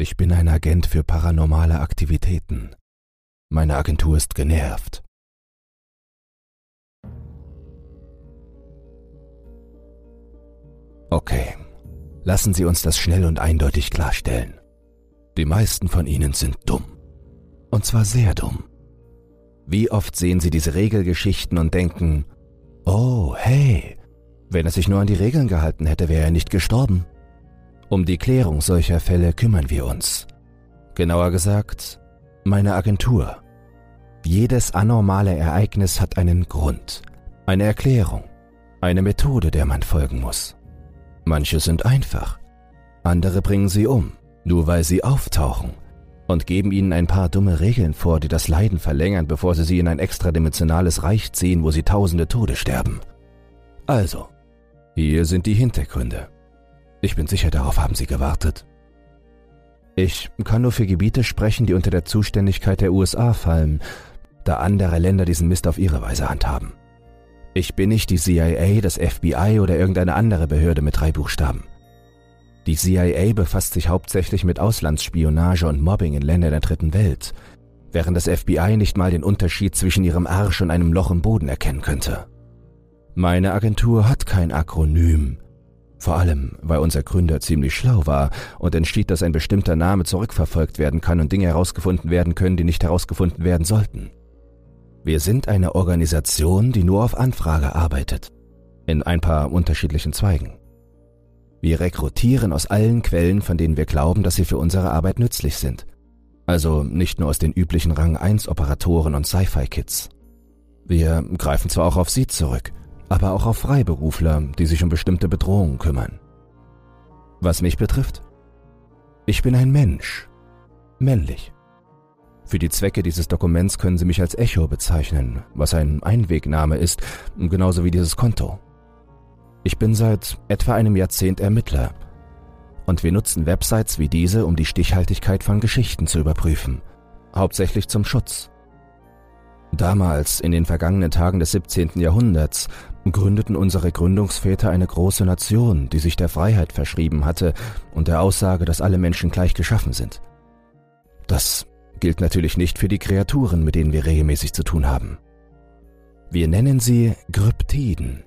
Ich bin ein Agent für paranormale Aktivitäten. Meine Agentur ist genervt. Okay, lassen Sie uns das schnell und eindeutig klarstellen. Die meisten von Ihnen sind dumm. Und zwar sehr dumm. Wie oft sehen Sie diese Regelgeschichten und denken, oh, hey, wenn er sich nur an die Regeln gehalten hätte, wäre er nicht gestorben. Um die Klärung solcher Fälle kümmern wir uns. Genauer gesagt, meine Agentur. Jedes anormale Ereignis hat einen Grund, eine Erklärung, eine Methode, der man folgen muss. Manche sind einfach, andere bringen sie um, nur weil sie auftauchen und geben ihnen ein paar dumme Regeln vor, die das Leiden verlängern, bevor sie sie in ein extradimensionales Reich ziehen, wo sie tausende Tode sterben. Also, hier sind die Hintergründe. Ich bin sicher, darauf haben Sie gewartet. Ich kann nur für Gebiete sprechen, die unter der Zuständigkeit der USA fallen, da andere Länder diesen Mist auf ihre Weise handhaben. Ich bin nicht die CIA, das FBI oder irgendeine andere Behörde mit drei Buchstaben. Die CIA befasst sich hauptsächlich mit Auslandsspionage und Mobbing in Ländern der dritten Welt, während das FBI nicht mal den Unterschied zwischen ihrem Arsch und einem Loch im Boden erkennen könnte. Meine Agentur hat kein Akronym, vor allem, weil unser Gründer ziemlich schlau war und entschied, dass ein bestimmter Name zurückverfolgt werden kann und Dinge herausgefunden werden können, die nicht herausgefunden werden sollten. Wir sind eine Organisation, die nur auf Anfrage arbeitet, in ein paar unterschiedlichen Zweigen. Wir rekrutieren aus allen Quellen, von denen wir glauben, dass sie für unsere Arbeit nützlich sind. Also nicht nur aus den üblichen Rang 1 Operatoren und Sci-Fi-Kids. Wir greifen zwar auch auf sie zurück, aber auch auf Freiberufler, die sich um bestimmte Bedrohungen kümmern. Was mich betrifft, ich bin ein Mensch, männlich. Für die Zwecke dieses Dokuments können Sie mich als Echo bezeichnen, was ein Einwegname ist, genauso wie dieses Konto. Ich bin seit etwa einem Jahrzehnt Ermittler und wir nutzen Websites wie diese, um die Stichhaltigkeit von Geschichten zu überprüfen, hauptsächlich zum Schutz. Damals, in den vergangenen Tagen des 17. Jahrhunderts, gründeten unsere Gründungsväter eine große Nation, die sich der Freiheit verschrieben hatte und der Aussage, dass alle Menschen gleich geschaffen sind. Das gilt natürlich nicht für die Kreaturen, mit denen wir regelmäßig zu tun haben. Wir nennen sie Kryptiden,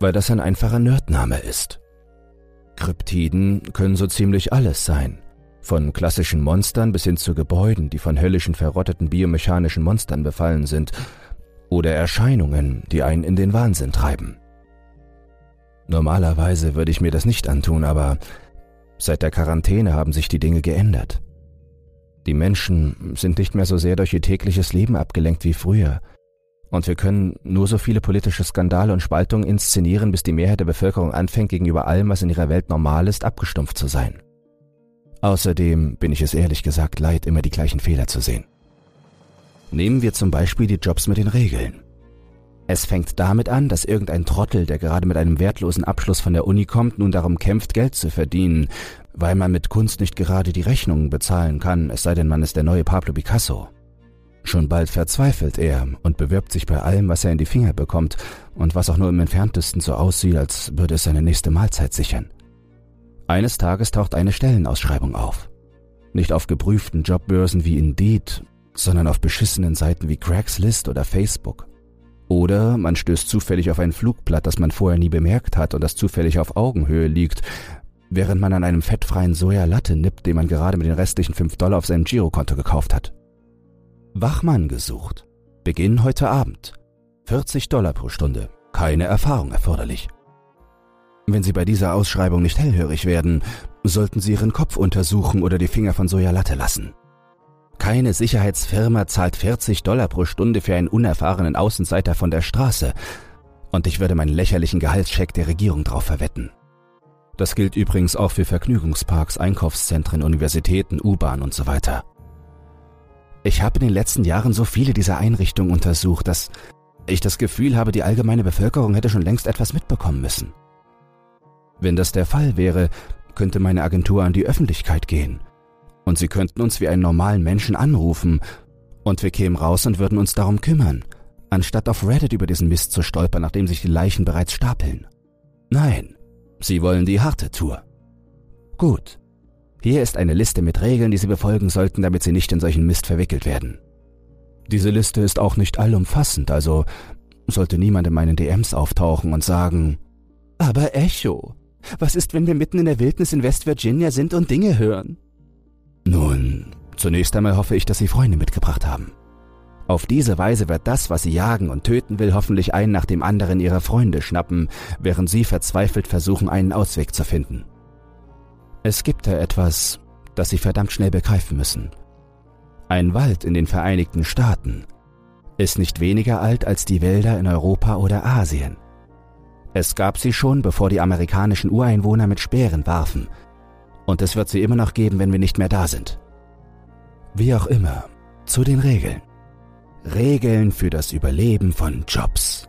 weil das ein einfacher Nerdname ist. Kryptiden können so ziemlich alles sein, von klassischen Monstern bis hin zu Gebäuden, die von höllischen verrotteten biomechanischen Monstern befallen sind, oder Erscheinungen, die einen in den Wahnsinn treiben. Normalerweise würde ich mir das nicht antun, aber seit der Quarantäne haben sich die Dinge geändert. Die Menschen sind nicht mehr so sehr durch ihr tägliches Leben abgelenkt wie früher. Und wir können nur so viele politische Skandale und Spaltungen inszenieren, bis die Mehrheit der Bevölkerung anfängt, gegenüber allem, was in ihrer Welt normal ist, abgestumpft zu sein. Außerdem bin ich es ehrlich gesagt leid, immer die gleichen Fehler zu sehen. Nehmen wir zum Beispiel die Jobs mit den Regeln. Es fängt damit an, dass irgendein Trottel, der gerade mit einem wertlosen Abschluss von der Uni kommt, nun darum kämpft, Geld zu verdienen, weil man mit Kunst nicht gerade die Rechnungen bezahlen kann, es sei denn, man ist der neue Pablo Picasso. Schon bald verzweifelt er und bewirbt sich bei allem, was er in die Finger bekommt und was auch nur im entferntesten so aussieht, als würde es seine nächste Mahlzeit sichern. Eines Tages taucht eine Stellenausschreibung auf. Nicht auf geprüften Jobbörsen wie Indeed, sondern auf beschissenen Seiten wie Craigslist oder Facebook. Oder man stößt zufällig auf ein Flugblatt, das man vorher nie bemerkt hat und das zufällig auf Augenhöhe liegt, während man an einem fettfreien Sojalatte nippt, den man gerade mit den restlichen 5 Dollar auf seinem Girokonto gekauft hat. Wachmann gesucht. Beginn heute Abend. 40 Dollar pro Stunde. Keine Erfahrung erforderlich. Wenn Sie bei dieser Ausschreibung nicht hellhörig werden, sollten Sie Ihren Kopf untersuchen oder die Finger von Sojalatte lassen. Keine Sicherheitsfirma zahlt 40 Dollar pro Stunde für einen unerfahrenen Außenseiter von der Straße. Und ich würde meinen lächerlichen Gehaltscheck der Regierung drauf verwetten. Das gilt übrigens auch für Vergnügungsparks, Einkaufszentren, Universitäten, U-Bahn und so weiter. Ich habe in den letzten Jahren so viele dieser Einrichtungen untersucht, dass ich das Gefühl habe, die allgemeine Bevölkerung hätte schon längst etwas mitbekommen müssen. Wenn das der Fall wäre, könnte meine Agentur an die Öffentlichkeit gehen. Und sie könnten uns wie einen normalen Menschen anrufen, und wir kämen raus und würden uns darum kümmern, anstatt auf Reddit über diesen Mist zu stolpern, nachdem sich die Leichen bereits stapeln. Nein, Sie wollen die harte Tour. Gut. Hier ist eine Liste mit Regeln, die Sie befolgen sollten, damit Sie nicht in solchen Mist verwickelt werden. Diese Liste ist auch nicht allumfassend, also sollte niemand in meinen DMs auftauchen und sagen, aber Echo, was ist, wenn wir mitten in der Wildnis in West Virginia sind und Dinge hören? Nun, zunächst einmal hoffe ich, dass Sie Freunde mitgebracht haben. Auf diese Weise wird das, was sie jagen und töten will, hoffentlich einen nach dem anderen ihrer Freunde schnappen, während sie verzweifelt versuchen, einen Ausweg zu finden. Es gibt da etwas, das sie verdammt schnell begreifen müssen. Ein Wald in den Vereinigten Staaten ist nicht weniger alt als die Wälder in Europa oder Asien. Es gab sie schon, bevor die amerikanischen Ureinwohner mit Speeren warfen, und es wird sie immer noch geben, wenn wir nicht mehr da sind. Wie auch immer, zu den Regeln. Regeln für das Überleben von Jobs.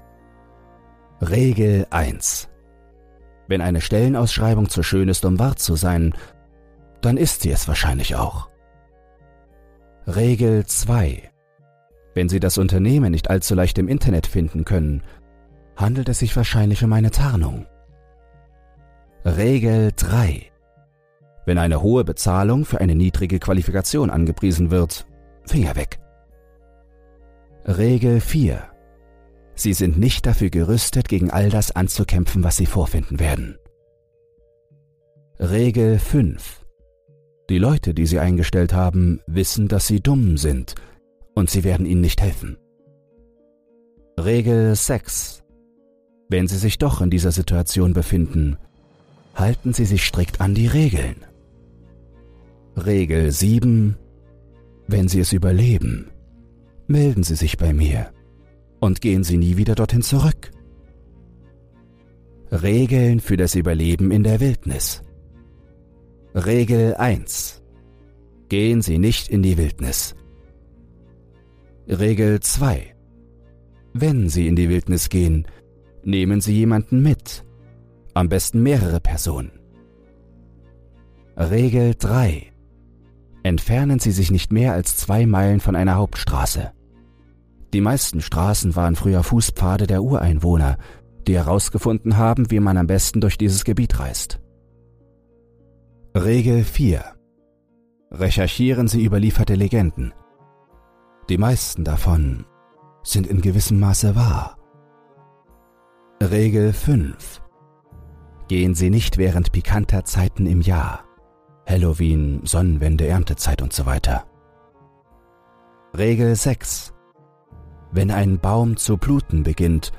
Regel 1. Wenn eine Stellenausschreibung zu schön ist, um wahr zu sein, dann ist sie es wahrscheinlich auch. Regel 2. Wenn Sie das Unternehmen nicht allzu leicht im Internet finden können, handelt es sich wahrscheinlich um eine Tarnung. Regel 3. Wenn eine hohe Bezahlung für eine niedrige Qualifikation angepriesen wird, Finger weg. Regel 4. Sie sind nicht dafür gerüstet, gegen all das anzukämpfen, was Sie vorfinden werden. Regel 5. Die Leute, die Sie eingestellt haben, wissen, dass Sie dumm sind und sie werden Ihnen nicht helfen. Regel 6. Wenn Sie sich doch in dieser Situation befinden, halten Sie sich strikt an die Regeln. Regel 7. Wenn Sie es überleben, melden Sie sich bei mir und gehen Sie nie wieder dorthin zurück. Regeln für das Überleben in der Wildnis. Regel 1. Gehen Sie nicht in die Wildnis. Regel 2. Wenn Sie in die Wildnis gehen, nehmen Sie jemanden mit, am besten mehrere Personen. Regel 3. Entfernen Sie sich nicht mehr als zwei Meilen von einer Hauptstraße. Die meisten Straßen waren früher Fußpfade der Ureinwohner, die herausgefunden haben, wie man am besten durch dieses Gebiet reist. Regel 4. Recherchieren Sie überlieferte Legenden. Die meisten davon sind in gewissem Maße wahr. Regel 5. Gehen Sie nicht während pikanter Zeiten im Jahr. Halloween, Sonnenwende, Erntezeit und so weiter. Regel 6. Wenn ein Baum zu bluten beginnt,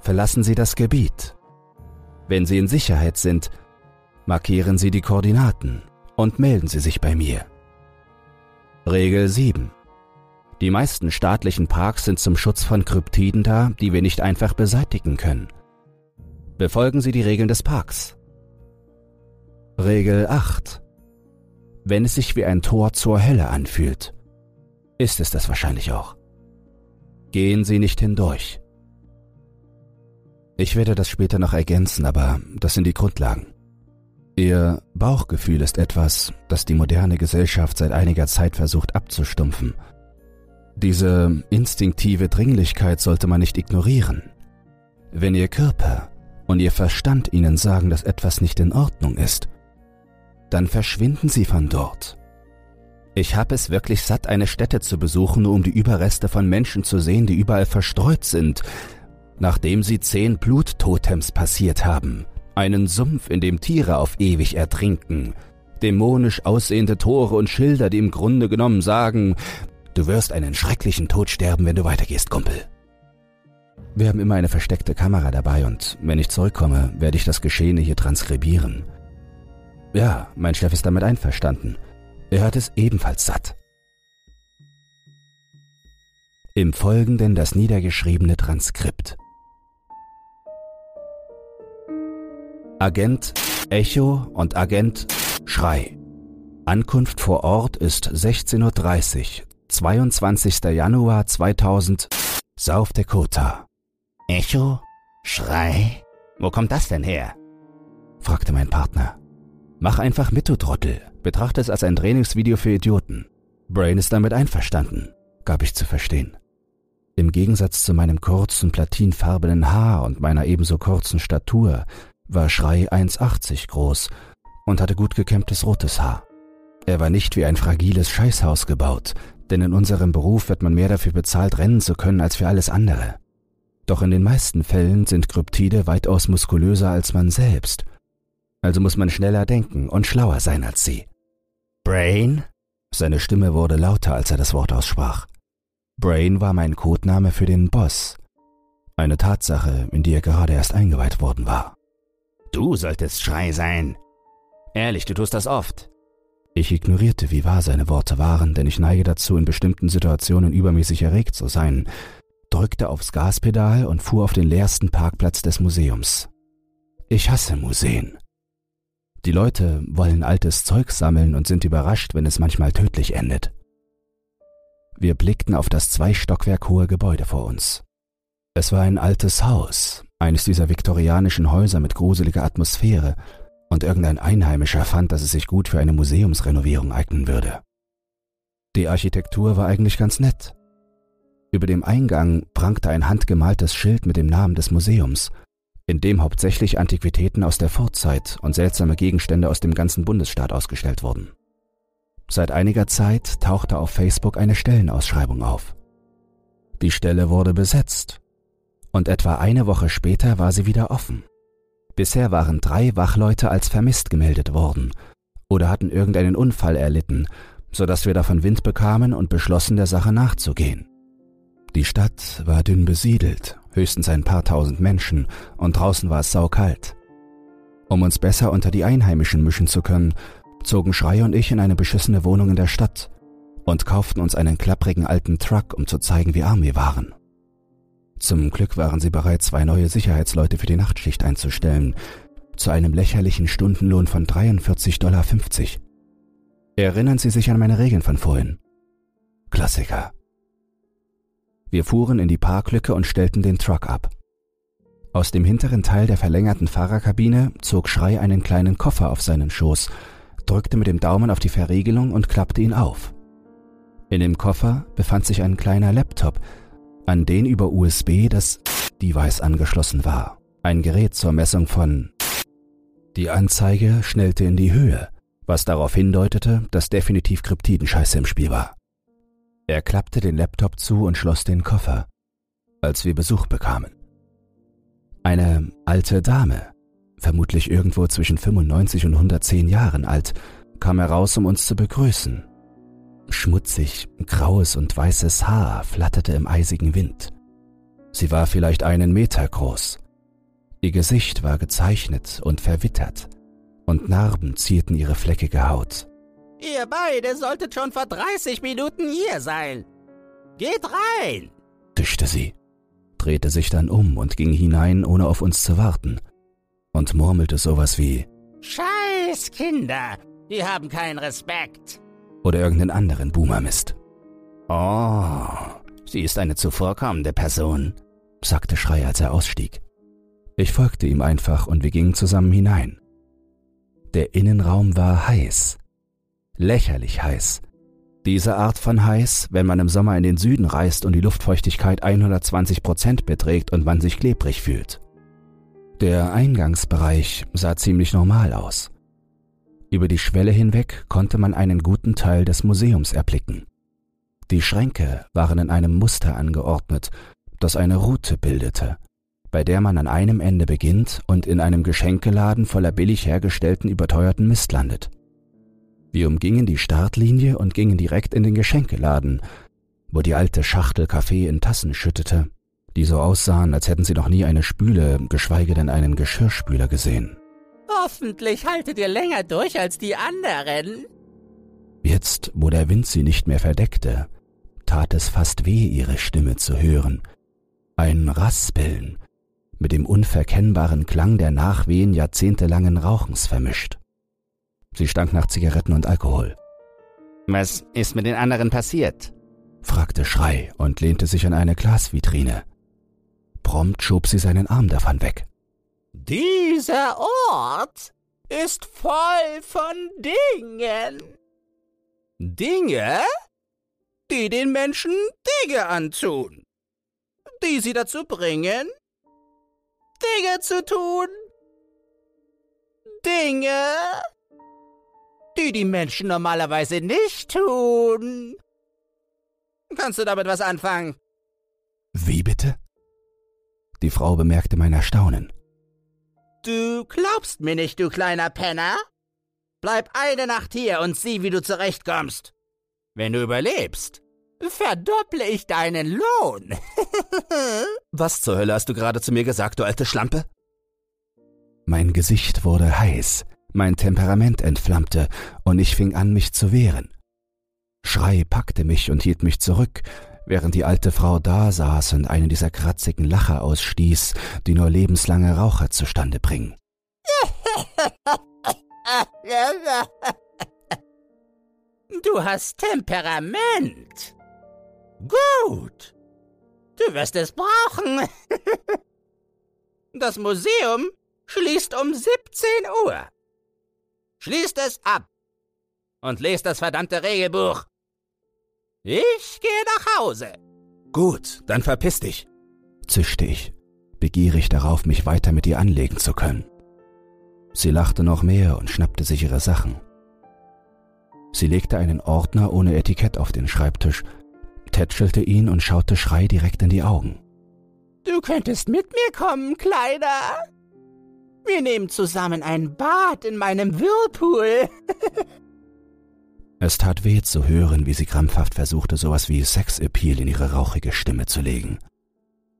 verlassen Sie das Gebiet. Wenn Sie in Sicherheit sind, markieren Sie die Koordinaten und melden Sie sich bei mir. Regel 7. Die meisten staatlichen Parks sind zum Schutz von Kryptiden da, die wir nicht einfach beseitigen können. Befolgen Sie die Regeln des Parks. Regel 8. Wenn es sich wie ein Tor zur Hölle anfühlt, ist es das wahrscheinlich auch. Gehen Sie nicht hindurch. Ich werde das später noch ergänzen, aber das sind die Grundlagen. Ihr Bauchgefühl ist etwas, das die moderne Gesellschaft seit einiger Zeit versucht abzustumpfen. Diese instinktive Dringlichkeit sollte man nicht ignorieren. Wenn Ihr Körper und Ihr Verstand Ihnen sagen, dass etwas nicht in Ordnung ist, dann verschwinden Sie von dort. Ich habe es wirklich satt, eine Stätte zu besuchen, nur um die Überreste von Menschen zu sehen, die überall verstreut sind, nachdem sie zehn Bluttotems passiert haben, einen Sumpf, in dem Tiere auf ewig ertrinken, dämonisch aussehende Tore und Schilder, die im Grunde genommen sagen, du wirst einen schrecklichen Tod sterben, wenn du weitergehst, Kumpel. Wir haben immer eine versteckte Kamera dabei und wenn ich zurückkomme, werde ich das Geschehene hier transkribieren. Ja, mein Chef ist damit einverstanden. Er hat es ebenfalls satt. Im Folgenden das niedergeschriebene Transkript. Agent Echo und Agent Schrei. Ankunft vor Ort ist 16.30 Uhr, 22. Januar 2000, South Dakota. Echo? Schrei? Wo kommt das denn her? fragte mein Partner. Mach einfach mit, du Trottel. Betrachte es als ein Trainingsvideo für Idioten. Brain ist damit einverstanden, gab ich zu verstehen. Im Gegensatz zu meinem kurzen, platinfarbenen Haar und meiner ebenso kurzen Statur war Schrei 1,80 groß und hatte gut gekämmtes rotes Haar. Er war nicht wie ein fragiles Scheißhaus gebaut, denn in unserem Beruf wird man mehr dafür bezahlt, rennen zu können, als für alles andere. Doch in den meisten Fällen sind Kryptide weitaus muskulöser als man selbst. Also muss man schneller denken und schlauer sein als sie. Brain? Seine Stimme wurde lauter, als er das Wort aussprach. Brain war mein Codename für den Boss. Eine Tatsache, in die er gerade erst eingeweiht worden war. Du solltest Schrei sein. Ehrlich, du tust das oft. Ich ignorierte, wie wahr seine Worte waren, denn ich neige dazu, in bestimmten Situationen übermäßig erregt zu sein, drückte aufs Gaspedal und fuhr auf den leersten Parkplatz des Museums. Ich hasse Museen. Die Leute wollen altes Zeug sammeln und sind überrascht, wenn es manchmal tödlich endet. Wir blickten auf das zwei Stockwerk hohe Gebäude vor uns. Es war ein altes Haus, eines dieser viktorianischen Häuser mit gruseliger Atmosphäre, und irgendein Einheimischer fand, dass es sich gut für eine Museumsrenovierung eignen würde. Die Architektur war eigentlich ganz nett. Über dem Eingang prangte ein handgemaltes Schild mit dem Namen des Museums, in dem hauptsächlich Antiquitäten aus der Vorzeit und seltsame Gegenstände aus dem ganzen Bundesstaat ausgestellt wurden. Seit einiger Zeit tauchte auf Facebook eine Stellenausschreibung auf. Die Stelle wurde besetzt und etwa eine Woche später war sie wieder offen. Bisher waren drei Wachleute als vermisst gemeldet worden oder hatten irgendeinen Unfall erlitten, so dass wir davon Wind bekamen und beschlossen, der Sache nachzugehen. Die Stadt war dünn besiedelt, höchstens ein paar tausend Menschen, und draußen war es saukalt. Um uns besser unter die Einheimischen mischen zu können, zogen Schrei und ich in eine beschissene Wohnung in der Stadt und kauften uns einen klapprigen alten Truck, um zu zeigen, wie arm wir waren. Zum Glück waren sie bereit, zwei neue Sicherheitsleute für die Nachtschicht einzustellen, zu einem lächerlichen Stundenlohn von 43,50 Dollar. Erinnern Sie sich an meine Regeln von vorhin? Klassiker. Wir fuhren in die Parklücke und stellten den Truck ab. Aus dem hinteren Teil der verlängerten Fahrerkabine zog Schrei einen kleinen Koffer auf seinen Schoß, drückte mit dem Daumen auf die Verriegelung und klappte ihn auf. In dem Koffer befand sich ein kleiner Laptop, an den über USB das Device angeschlossen war. Ein Gerät zur Messung von Die Anzeige schnellte in die Höhe, was darauf hindeutete, dass definitiv Kryptidenscheiße im Spiel war. Er klappte den Laptop zu und schloss den Koffer, als wir Besuch bekamen. Eine alte Dame, vermutlich irgendwo zwischen 95 und 110 Jahren alt, kam heraus, um uns zu begrüßen. Schmutzig, graues und weißes Haar flatterte im eisigen Wind. Sie war vielleicht einen Meter groß. Ihr Gesicht war gezeichnet und verwittert, und Narben zierten ihre fleckige Haut. Ihr beide solltet schon vor 30 Minuten hier sein. Geht rein, tischte sie, drehte sich dann um und ging hinein, ohne auf uns zu warten, und murmelte sowas wie Scheiß Kinder, die haben keinen Respekt oder irgendeinen anderen Boomer-Mist. Oh, sie ist eine zuvorkommende Person, sagte Schrei, als er ausstieg. Ich folgte ihm einfach und wir gingen zusammen hinein. Der Innenraum war heiß. Lächerlich heiß. Diese Art von heiß, wenn man im Sommer in den Süden reist und die Luftfeuchtigkeit 120 Prozent beträgt und man sich klebrig fühlt. Der Eingangsbereich sah ziemlich normal aus. Über die Schwelle hinweg konnte man einen guten Teil des Museums erblicken. Die Schränke waren in einem Muster angeordnet, das eine Route bildete, bei der man an einem Ende beginnt und in einem Geschenkeladen voller billig hergestellten überteuerten Mist landet. Wir umgingen die Startlinie und gingen direkt in den Geschenkeladen, wo die alte Schachtel Kaffee in Tassen schüttete, die so aussahen, als hätten sie noch nie eine Spüle, geschweige denn einen Geschirrspüler gesehen. Hoffentlich haltet ihr länger durch als die anderen. Jetzt, wo der Wind sie nicht mehr verdeckte, tat es fast weh, ihre Stimme zu hören. Ein Raspeln, mit dem unverkennbaren Klang der Nachwehen jahrzehntelangen Rauchens vermischt. Sie stank nach Zigaretten und Alkohol. Was ist mit den anderen passiert? fragte Schrei und lehnte sich an eine Glasvitrine. Prompt schob sie seinen Arm davon weg. Dieser Ort ist voll von Dingen. Dinge, die den Menschen Dinge antun, die sie dazu bringen, Dinge zu tun. Dinge, die die Menschen normalerweise nicht tun. Kannst du damit was anfangen? Wie bitte? Die Frau bemerkte mein Erstaunen. Du glaubst mir nicht, du kleiner Penner? Bleib eine Nacht hier und sieh, wie du zurechtkommst. Wenn du überlebst, verdopple ich deinen Lohn. Was zur Hölle hast du gerade zu mir gesagt, du alte Schlampe? Mein Gesicht wurde heiß, mein Temperament entflammte, und ich fing an, mich zu wehren. Schrei packte mich und hielt mich zurück, während die alte Frau da saß und einen dieser kratzigen Lacher ausstieß, die nur lebenslange Raucher zustande bringen. Du hast Temperament. Gut. Du wirst es brauchen. Das Museum schließt um 17 Uhr. Schließt es ab und lest das verdammte Regelbuch. Ich gehe nach Hause. Gut, dann verpiss dich, zischte ich, begierig darauf, mich weiter mit ihr anlegen zu können. Sie lachte noch mehr und schnappte sich ihre Sachen. Sie legte einen Ordner ohne Etikett auf den Schreibtisch, tätschelte ihn und schaute Schrei direkt in die Augen. Du könntest mit mir kommen, Kleiner. Wir nehmen zusammen ein Bad in meinem Whirlpool. es tat weh zu hören, wie sie krampfhaft versuchte, sowas wie Sexappeal in ihre rauchige Stimme zu legen.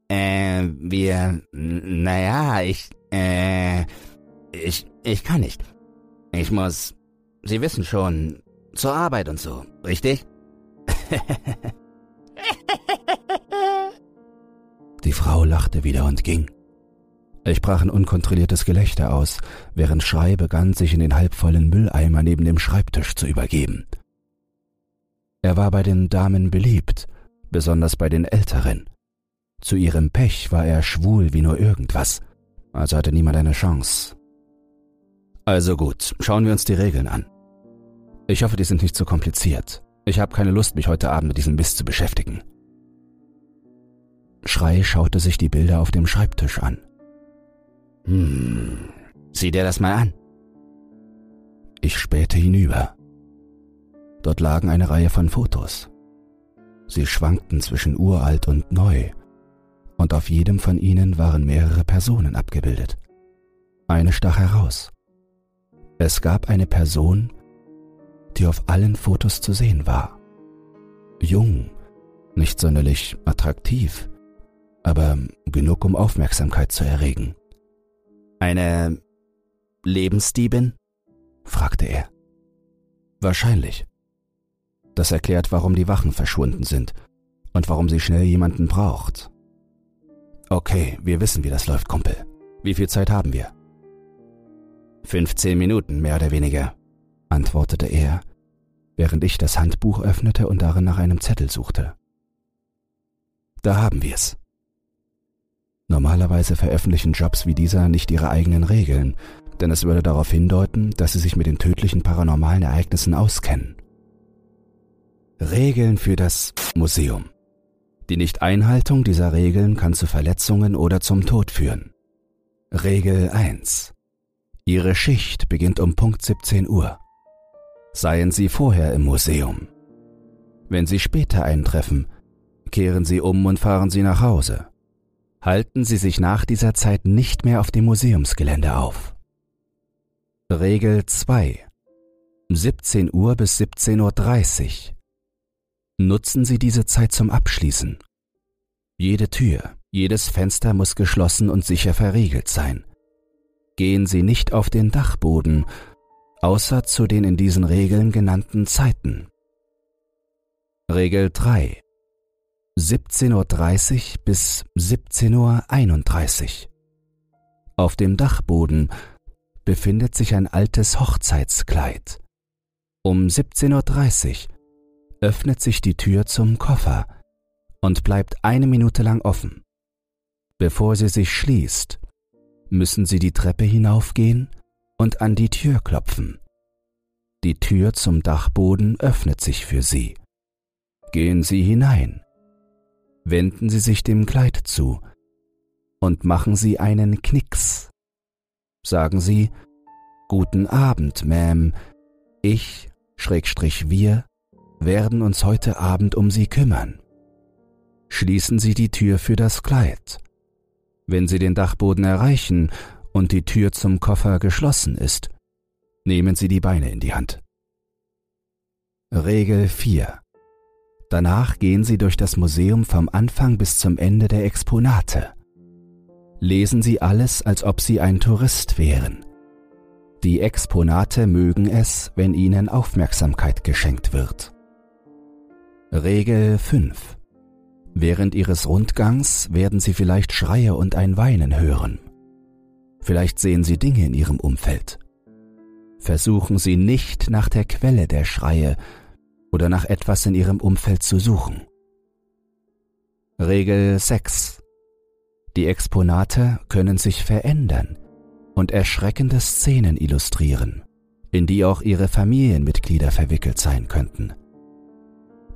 Äh, wir, naja, ich, äh, ich, ich kann nicht. Ich muss, Sie wissen schon, zur Arbeit und so, richtig? Die Frau lachte wieder und ging. Ich brach ein unkontrolliertes Gelächter aus, während Schrei begann, sich in den halbvollen Mülleimer neben dem Schreibtisch zu übergeben. Er war bei den Damen beliebt, besonders bei den Älteren. Zu ihrem Pech war er schwul wie nur irgendwas, also hatte niemand eine Chance. Also gut, schauen wir uns die Regeln an. Ich hoffe, die sind nicht zu kompliziert. Ich habe keine Lust, mich heute Abend mit diesem Mist zu beschäftigen. Schrei schaute sich die Bilder auf dem Schreibtisch an. Hm, sieh dir das mal an. Ich spähte hinüber. Dort lagen eine Reihe von Fotos. Sie schwankten zwischen uralt und neu, und auf jedem von ihnen waren mehrere Personen abgebildet. Eine stach heraus. Es gab eine Person, die auf allen Fotos zu sehen war. Jung, nicht sonderlich attraktiv, aber genug, um Aufmerksamkeit zu erregen. Eine Lebensdiebin? fragte er. Wahrscheinlich. Das erklärt, warum die Wachen verschwunden sind und warum sie schnell jemanden braucht. Okay, wir wissen, wie das läuft, Kumpel. Wie viel Zeit haben wir? 15 Minuten, mehr oder weniger antwortete er, während ich das Handbuch öffnete und darin nach einem Zettel suchte. Da haben wir's. Normalerweise veröffentlichen Jobs wie dieser nicht ihre eigenen Regeln, denn es würde darauf hindeuten, dass sie sich mit den tödlichen paranormalen Ereignissen auskennen. Regeln für das Museum. Die Nichteinhaltung dieser Regeln kann zu Verletzungen oder zum Tod führen. Regel 1. Ihre Schicht beginnt um Punkt 17 Uhr. Seien Sie vorher im Museum. Wenn Sie später eintreffen, kehren Sie um und fahren Sie nach Hause. Halten Sie sich nach dieser Zeit nicht mehr auf dem Museumsgelände auf. Regel 2. 17 Uhr bis 17.30 Uhr. Nutzen Sie diese Zeit zum Abschließen. Jede Tür, jedes Fenster muss geschlossen und sicher verriegelt sein. Gehen Sie nicht auf den Dachboden außer zu den in diesen Regeln genannten Zeiten. Regel 3 17.30 Uhr bis 17.31 Uhr. Auf dem Dachboden befindet sich ein altes Hochzeitskleid. Um 17.30 Uhr öffnet sich die Tür zum Koffer und bleibt eine Minute lang offen. Bevor sie sich schließt, müssen Sie die Treppe hinaufgehen und an die Tür klopfen. Die Tür zum Dachboden öffnet sich für Sie. Gehen Sie hinein. Wenden Sie sich dem Kleid zu und machen Sie einen Knicks. Sagen Sie Guten Abend, Ma'am. Ich, Schrägstrich wir, werden uns heute Abend um Sie kümmern. Schließen Sie die Tür für das Kleid. Wenn Sie den Dachboden erreichen und die Tür zum Koffer geschlossen ist, nehmen Sie die Beine in die Hand. Regel 4. Danach gehen Sie durch das Museum vom Anfang bis zum Ende der Exponate. Lesen Sie alles, als ob Sie ein Tourist wären. Die Exponate mögen es, wenn ihnen Aufmerksamkeit geschenkt wird. Regel 5. Während Ihres Rundgangs werden Sie vielleicht Schreie und ein Weinen hören. Vielleicht sehen Sie Dinge in Ihrem Umfeld. Versuchen Sie nicht nach der Quelle der Schreie oder nach etwas in Ihrem Umfeld zu suchen. Regel 6. Die Exponate können sich verändern und erschreckende Szenen illustrieren, in die auch Ihre Familienmitglieder verwickelt sein könnten.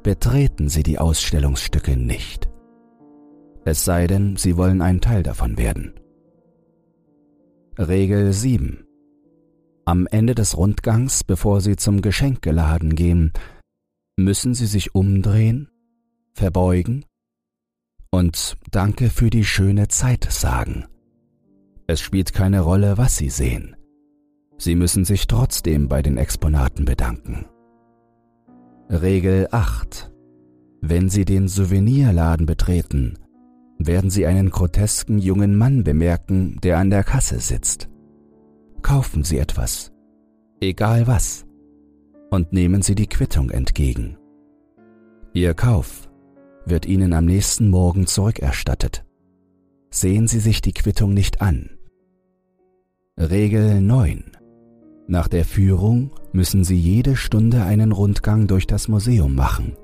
Betreten Sie die Ausstellungsstücke nicht. Es sei denn, Sie wollen ein Teil davon werden. Regel 7. Am Ende des Rundgangs, bevor Sie zum Geschenkeladen gehen, müssen Sie sich umdrehen, verbeugen und Danke für die schöne Zeit sagen. Es spielt keine Rolle, was Sie sehen. Sie müssen sich trotzdem bei den Exponaten bedanken. Regel 8. Wenn Sie den Souvenirladen betreten, werden Sie einen grotesken jungen Mann bemerken, der an der Kasse sitzt. Kaufen Sie etwas, egal was, und nehmen Sie die Quittung entgegen. Ihr Kauf wird Ihnen am nächsten Morgen zurückerstattet. Sehen Sie sich die Quittung nicht an. Regel 9. Nach der Führung müssen Sie jede Stunde einen Rundgang durch das Museum machen.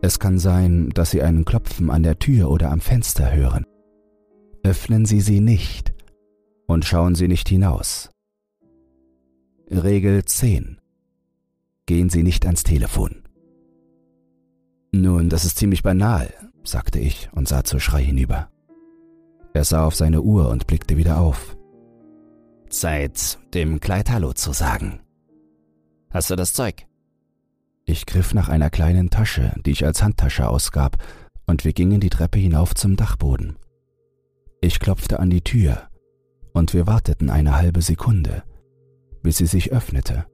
Es kann sein, dass Sie einen Klopfen an der Tür oder am Fenster hören. Öffnen Sie sie nicht und schauen Sie nicht hinaus. Regel 10. Gehen Sie nicht ans Telefon. Nun, das ist ziemlich banal, sagte ich und sah zu Schrei hinüber. Er sah auf seine Uhr und blickte wieder auf. Zeit, dem Kleid Hallo zu sagen. Hast du das Zeug? Ich griff nach einer kleinen Tasche, die ich als Handtasche ausgab, und wir gingen die Treppe hinauf zum Dachboden. Ich klopfte an die Tür, und wir warteten eine halbe Sekunde, bis sie sich öffnete,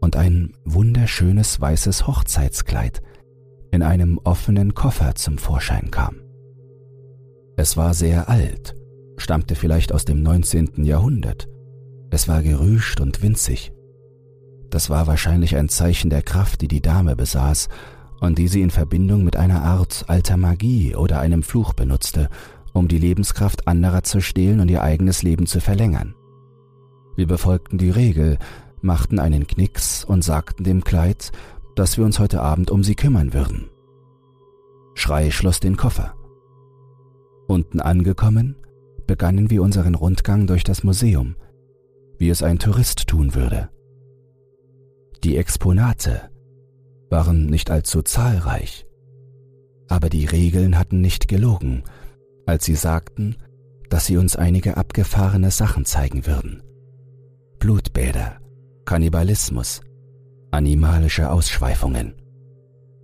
und ein wunderschönes weißes Hochzeitskleid in einem offenen Koffer zum Vorschein kam. Es war sehr alt, stammte vielleicht aus dem 19. Jahrhundert. Es war gerüscht und winzig. Das war wahrscheinlich ein Zeichen der Kraft, die die Dame besaß und die sie in Verbindung mit einer Art alter Magie oder einem Fluch benutzte, um die Lebenskraft anderer zu stehlen und ihr eigenes Leben zu verlängern. Wir befolgten die Regel, machten einen Knicks und sagten dem Kleid, dass wir uns heute Abend um sie kümmern würden. Schrei schloss den Koffer. Unten angekommen, begannen wir unseren Rundgang durch das Museum, wie es ein Tourist tun würde. Die Exponate waren nicht allzu zahlreich, aber die Regeln hatten nicht gelogen, als sie sagten, dass sie uns einige abgefahrene Sachen zeigen würden. Blutbäder, Kannibalismus, animalische Ausschweifungen.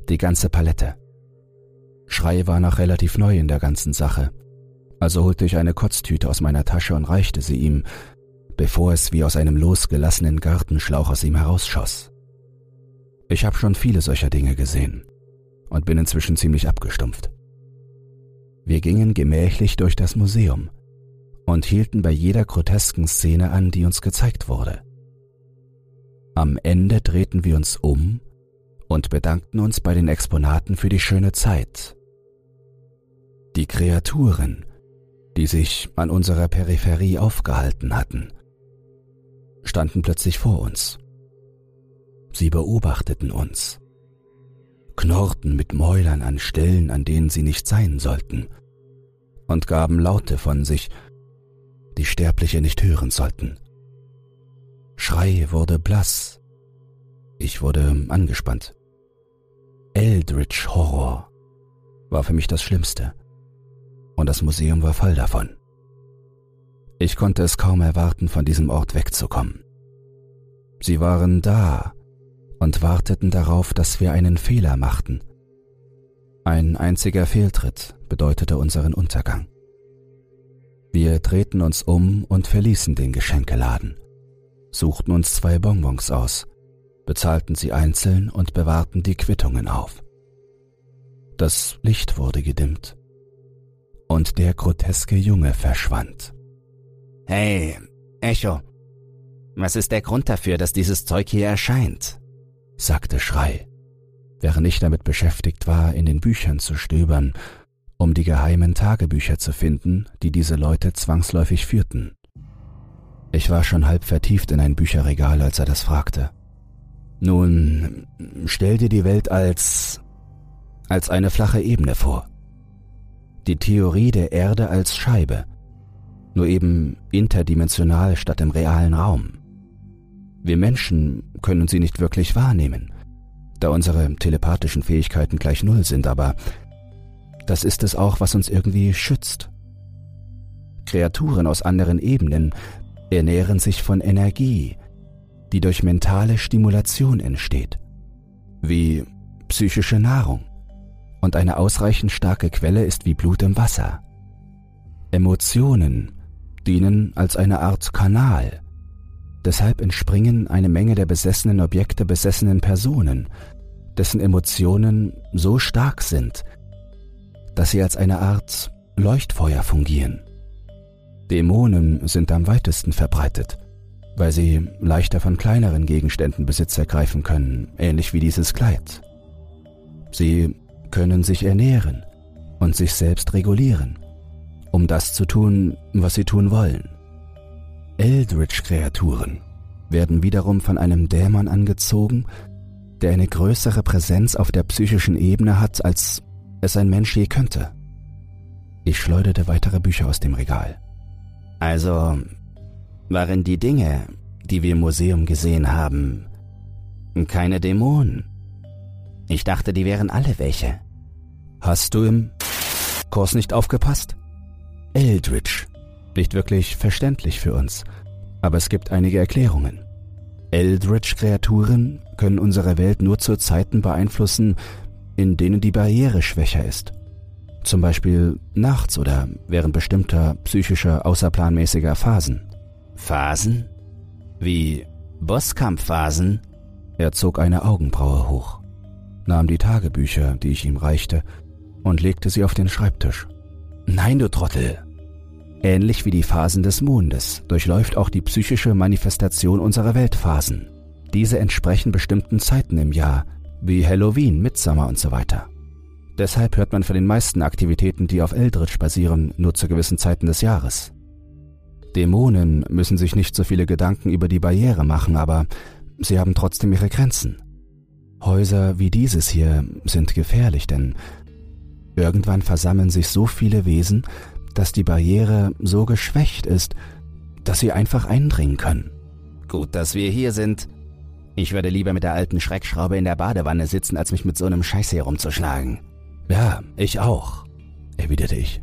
Die ganze Palette. Schrei war noch relativ neu in der ganzen Sache, also holte ich eine Kotztüte aus meiner Tasche und reichte sie ihm, bevor es wie aus einem losgelassenen Gartenschlauch aus ihm herausschoss. Ich habe schon viele solcher Dinge gesehen und bin inzwischen ziemlich abgestumpft. Wir gingen gemächlich durch das Museum und hielten bei jeder grotesken Szene an, die uns gezeigt wurde. Am Ende drehten wir uns um und bedankten uns bei den Exponaten für die schöne Zeit. Die Kreaturen, die sich an unserer Peripherie aufgehalten hatten, standen plötzlich vor uns. Sie beobachteten uns, knurrten mit Mäulern an Stellen, an denen sie nicht sein sollten, und gaben Laute von sich, die Sterbliche nicht hören sollten. Schrei wurde blass. Ich wurde angespannt. Eldritch Horror war für mich das Schlimmste. Und das Museum war voll davon. Ich konnte es kaum erwarten, von diesem Ort wegzukommen. Sie waren da und warteten darauf, dass wir einen Fehler machten. Ein einziger Fehltritt bedeutete unseren Untergang. Wir drehten uns um und verließen den Geschenkeladen, suchten uns zwei Bonbons aus, bezahlten sie einzeln und bewahrten die Quittungen auf. Das Licht wurde gedimmt und der groteske Junge verschwand. Hey, Echo, was ist der Grund dafür, dass dieses Zeug hier erscheint? sagte Schrei, während ich damit beschäftigt war, in den Büchern zu stöbern, um die geheimen Tagebücher zu finden, die diese Leute zwangsläufig führten. Ich war schon halb vertieft in ein Bücherregal, als er das fragte. Nun, stell dir die Welt als als eine flache Ebene vor. Die Theorie der Erde als Scheibe, nur eben interdimensional statt im realen Raum. Wir Menschen können sie nicht wirklich wahrnehmen, da unsere telepathischen Fähigkeiten gleich Null sind, aber das ist es auch, was uns irgendwie schützt. Kreaturen aus anderen Ebenen ernähren sich von Energie, die durch mentale Stimulation entsteht, wie psychische Nahrung. Und eine ausreichend starke Quelle ist wie Blut im Wasser. Emotionen dienen als eine Art Kanal, Deshalb entspringen eine Menge der besessenen Objekte besessenen Personen, dessen Emotionen so stark sind, dass sie als eine Art Leuchtfeuer fungieren. Dämonen sind am weitesten verbreitet, weil sie leichter von kleineren Gegenständen Besitz ergreifen können, ähnlich wie dieses Kleid. Sie können sich ernähren und sich selbst regulieren, um das zu tun, was sie tun wollen. Eldritch-Kreaturen werden wiederum von einem Dämon angezogen, der eine größere Präsenz auf der psychischen Ebene hat, als es ein Mensch je könnte. Ich schleuderte weitere Bücher aus dem Regal. Also waren die Dinge, die wir im Museum gesehen haben, keine Dämonen. Ich dachte, die wären alle welche. Hast du im Kurs nicht aufgepasst? Eldritch nicht wirklich verständlich für uns, aber es gibt einige Erklärungen. Eldritch-Kreaturen können unsere Welt nur zu Zeiten beeinflussen, in denen die Barriere schwächer ist. Zum Beispiel nachts oder während bestimmter psychischer außerplanmäßiger Phasen. Phasen? Wie Bosskampfphasen? Er zog eine Augenbraue hoch, nahm die Tagebücher, die ich ihm reichte, und legte sie auf den Schreibtisch. Nein, du Trottel, Ähnlich wie die Phasen des Mondes durchläuft auch die psychische Manifestation unserer Weltphasen. Diese entsprechen bestimmten Zeiten im Jahr, wie Halloween, Midsummer und so weiter. Deshalb hört man von den meisten Aktivitäten, die auf Eldritch basieren, nur zu gewissen Zeiten des Jahres. Dämonen müssen sich nicht so viele Gedanken über die Barriere machen, aber sie haben trotzdem ihre Grenzen. Häuser wie dieses hier sind gefährlich, denn irgendwann versammeln sich so viele Wesen, dass die Barriere so geschwächt ist, dass sie einfach eindringen können. Gut, dass wir hier sind. Ich würde lieber mit der alten Schreckschraube in der Badewanne sitzen, als mich mit so einem Scheiß hier rumzuschlagen. Ja, ich auch, erwiderte ich.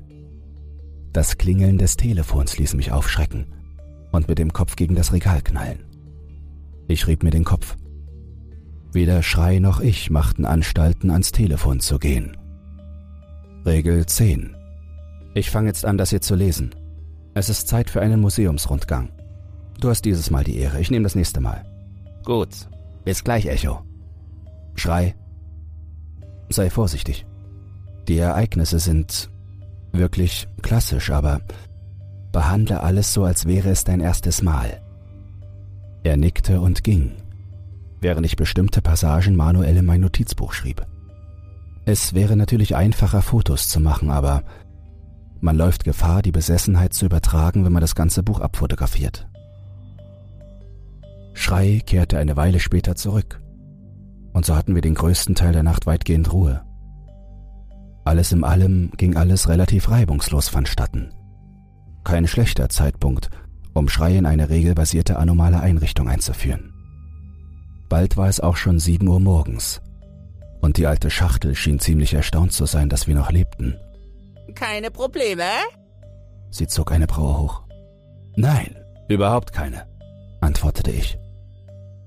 Das Klingeln des Telefons ließ mich aufschrecken und mit dem Kopf gegen das Regal knallen. Ich rieb mir den Kopf. Weder Schrei noch ich machten Anstalten, ans Telefon zu gehen. Regel 10. Ich fange jetzt an, das hier zu lesen. Es ist Zeit für einen Museumsrundgang. Du hast dieses Mal die Ehre, ich nehme das nächste Mal. Gut, bis gleich, Echo. Schrei. Sei vorsichtig. Die Ereignisse sind wirklich klassisch, aber behandle alles so, als wäre es dein erstes Mal. Er nickte und ging, während ich bestimmte Passagen manuell in mein Notizbuch schrieb. Es wäre natürlich einfacher, Fotos zu machen, aber man läuft Gefahr, die Besessenheit zu übertragen, wenn man das ganze Buch abfotografiert. Schrei kehrte eine Weile später zurück, und so hatten wir den größten Teil der Nacht weitgehend Ruhe. Alles in allem ging alles relativ reibungslos vonstatten. Kein schlechter Zeitpunkt, um Schrei in eine regelbasierte anomale Einrichtung einzuführen. Bald war es auch schon sieben Uhr morgens, und die alte Schachtel schien ziemlich erstaunt zu sein, dass wir noch lebten. Keine Probleme? Sie zog eine Braue hoch. Nein, überhaupt keine, antwortete ich.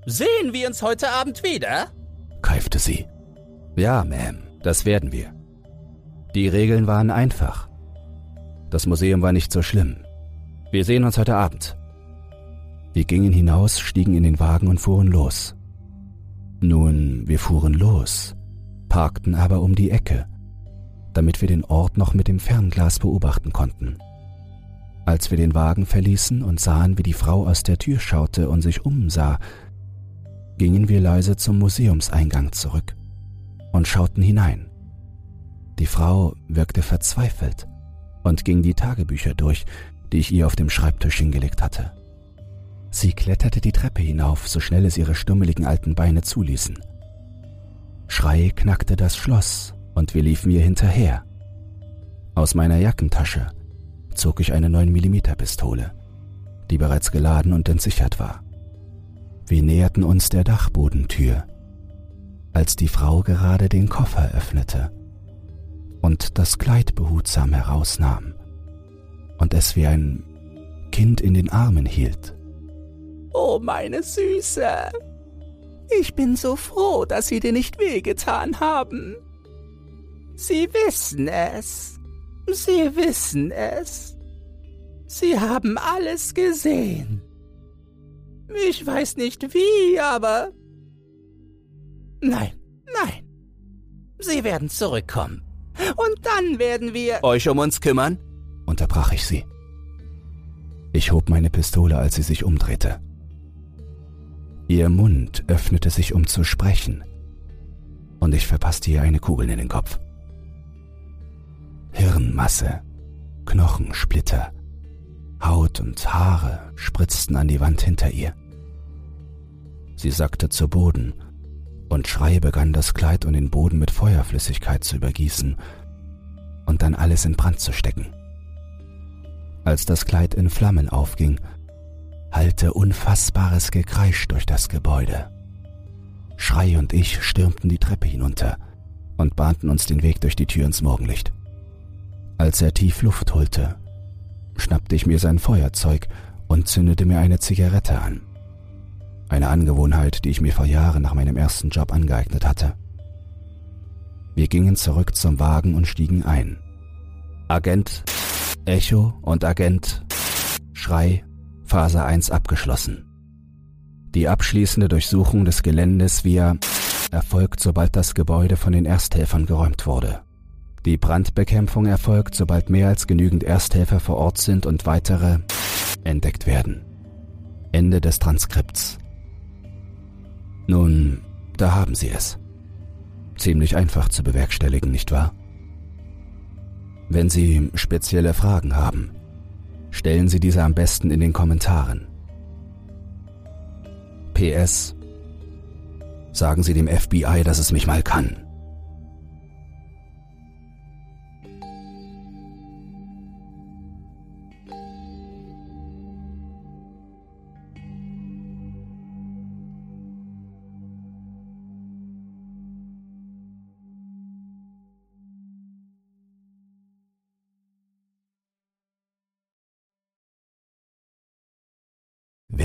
Sehen wir uns heute Abend wieder? keifte sie. Ja, Ma'am, das werden wir. Die Regeln waren einfach. Das Museum war nicht so schlimm. Wir sehen uns heute Abend. Wir gingen hinaus, stiegen in den Wagen und fuhren los. Nun, wir fuhren los, parkten aber um die Ecke, damit wir den Ort noch mit dem Fernglas beobachten konnten. Als wir den Wagen verließen und sahen, wie die Frau aus der Tür schaute und sich umsah, gingen wir leise zum Museumseingang zurück und schauten hinein. Die Frau wirkte verzweifelt und ging die Tagebücher durch, die ich ihr auf dem Schreibtisch hingelegt hatte. Sie kletterte die Treppe hinauf, so schnell es ihre stummeligen alten Beine zuließen. Schrei knackte das Schloss und wir liefen ihr hinterher. Aus meiner Jackentasche zog ich eine 9mm Pistole, die bereits geladen und entsichert war. Wir näherten uns der Dachbodentür, als die Frau gerade den Koffer öffnete und das Kleid behutsam herausnahm und es wie ein Kind in den Armen hielt. Oh, meine Süße. Ich bin so froh, dass Sie dir nicht wehgetan haben. Sie wissen es. Sie wissen es. Sie haben alles gesehen. Ich weiß nicht wie, aber... Nein, nein. Sie werden zurückkommen. Und dann werden wir... Euch um uns kümmern? unterbrach ich sie. Ich hob meine Pistole, als sie sich umdrehte. Ihr Mund öffnete sich, um zu sprechen, und ich verpasste ihr eine Kugel in den Kopf. Hirnmasse, Knochensplitter, Haut und Haare spritzten an die Wand hinter ihr. Sie sackte zu Boden, und Schrei begann das Kleid und den Boden mit Feuerflüssigkeit zu übergießen und dann alles in Brand zu stecken. Als das Kleid in Flammen aufging, hallte unfassbares Gekreisch durch das Gebäude. Schrei und ich stürmten die Treppe hinunter und bahnten uns den Weg durch die Tür ins Morgenlicht. Als er tief Luft holte, schnappte ich mir sein Feuerzeug und zündete mir eine Zigarette an. Eine Angewohnheit, die ich mir vor Jahren nach meinem ersten Job angeeignet hatte. Wir gingen zurück zum Wagen und stiegen ein. Agent, Echo und Agent, Schrei Phase 1 abgeschlossen. Die abschließende Durchsuchung des Geländes via erfolgt, sobald das Gebäude von den Ersthelfern geräumt wurde. Die Brandbekämpfung erfolgt, sobald mehr als genügend Ersthelfer vor Ort sind und weitere entdeckt werden. Ende des Transkripts. Nun, da haben Sie es. Ziemlich einfach zu bewerkstelligen, nicht wahr? Wenn Sie spezielle Fragen haben, Stellen Sie diese am besten in den Kommentaren. PS. Sagen Sie dem FBI, dass es mich mal kann.